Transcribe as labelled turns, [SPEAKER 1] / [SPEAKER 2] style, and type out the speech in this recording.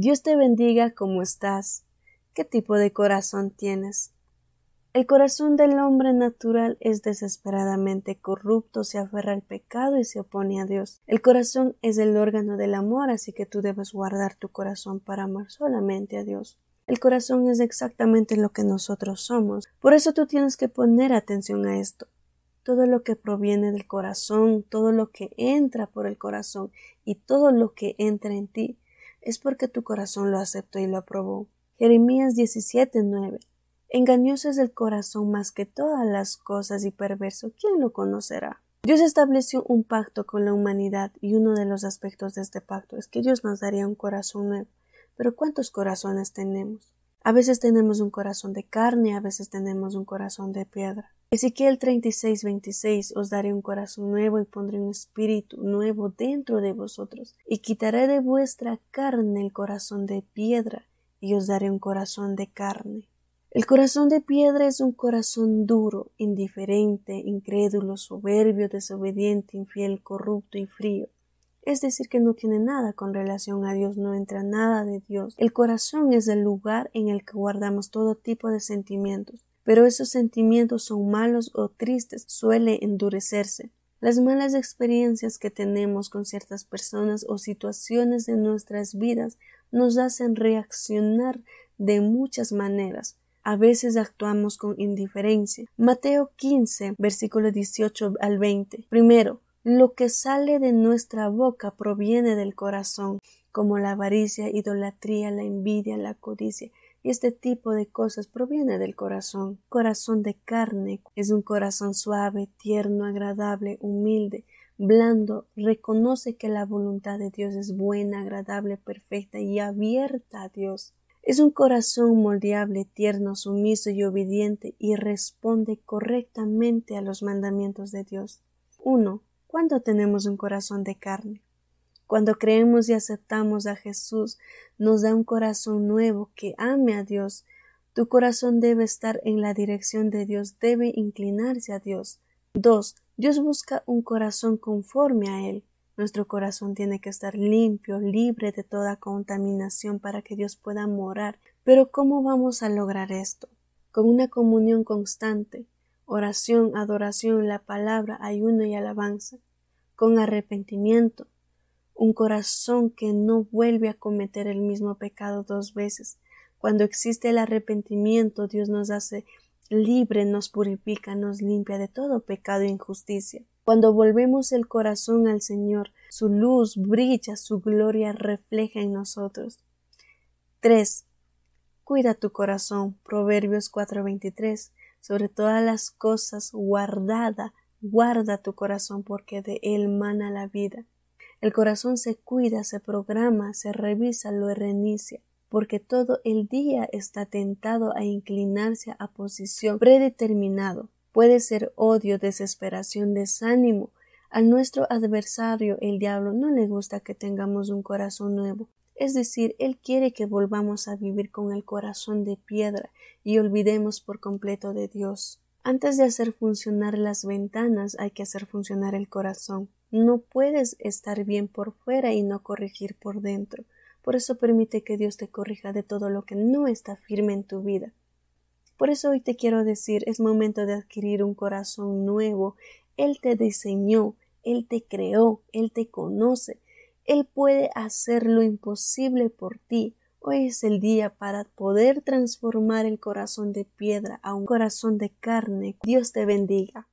[SPEAKER 1] Dios te bendiga como estás. ¿Qué tipo de corazón tienes? El corazón del hombre natural es desesperadamente corrupto, se aferra al pecado y se opone a Dios. El corazón es el órgano del amor, así que tú debes guardar tu corazón para amar solamente a Dios. El corazón es exactamente lo que nosotros somos. Por eso tú tienes que poner atención a esto. Todo lo que proviene del corazón, todo lo que entra por el corazón y todo lo que entra en ti, es porque tu corazón lo aceptó y lo aprobó. Jeremías 17:9 Engañoso es el corazón más que todas las cosas y perverso. ¿Quién lo conocerá? Dios estableció un pacto con la humanidad y uno de los aspectos de este pacto es que Dios nos daría un corazón nuevo. Pero ¿cuántos corazones tenemos? A veces tenemos un corazón de carne, a veces tenemos un corazón de piedra. Ezequiel 36, 26 Os daré un corazón nuevo y pondré un espíritu nuevo dentro de vosotros, y quitaré de vuestra carne el corazón de piedra, y os daré un corazón de carne. El corazón de piedra es un corazón duro, indiferente, incrédulo, soberbio, desobediente, infiel, corrupto y frío. Es decir, que no tiene nada con relación a Dios, no entra nada de Dios. El corazón es el lugar en el que guardamos todo tipo de sentimientos, pero esos sentimientos son malos o tristes, suele endurecerse. Las malas experiencias que tenemos con ciertas personas o situaciones de nuestras vidas nos hacen reaccionar de muchas maneras, a veces actuamos con indiferencia. Mateo 15, versículo 18 al 20. Primero, lo que sale de nuestra boca proviene del corazón, como la avaricia, idolatría, la envidia, la codicia, y este tipo de cosas proviene del corazón. Corazón de carne es un corazón suave, tierno, agradable, humilde, blando, reconoce que la voluntad de Dios es buena, agradable, perfecta y abierta a Dios. Es un corazón moldeable, tierno, sumiso y obediente y responde correctamente a los mandamientos de Dios. 1. ¿Cuándo tenemos un corazón de carne? Cuando creemos y aceptamos a Jesús, nos da un corazón nuevo que ame a Dios. Tu corazón debe estar en la dirección de Dios, debe inclinarse a Dios. 2. Dios busca un corazón conforme a Él. Nuestro corazón tiene que estar limpio, libre de toda contaminación para que Dios pueda morar. Pero ¿cómo vamos a lograr esto? Con una comunión constante, oración, adoración, la palabra, ayuno y alabanza, con arrepentimiento, un corazón que no vuelve a cometer el mismo pecado dos veces. Cuando existe el arrepentimiento, Dios nos hace libre, nos purifica, nos limpia de todo pecado e injusticia. Cuando volvemos el corazón al Señor, su luz brilla, su gloria refleja en nosotros. 3. Cuida tu corazón. Proverbios 4:23. Sobre todas las cosas guardada, guarda tu corazón porque de él mana la vida. El corazón se cuida, se programa, se revisa, lo reinicia, porque todo el día está tentado a inclinarse a posición predeterminado Puede ser odio, desesperación, desánimo. A nuestro adversario, el diablo, no le gusta que tengamos un corazón nuevo. Es decir, él quiere que volvamos a vivir con el corazón de piedra y olvidemos por completo de Dios. Antes de hacer funcionar las ventanas hay que hacer funcionar el corazón. No puedes estar bien por fuera y no corregir por dentro. Por eso permite que Dios te corrija de todo lo que no está firme en tu vida. Por eso hoy te quiero decir, es momento de adquirir un corazón nuevo. Él te diseñó, Él te creó, Él te conoce. Él puede hacer lo imposible por ti. Hoy es el día para poder transformar el corazón de piedra a un corazón de carne. Dios te bendiga.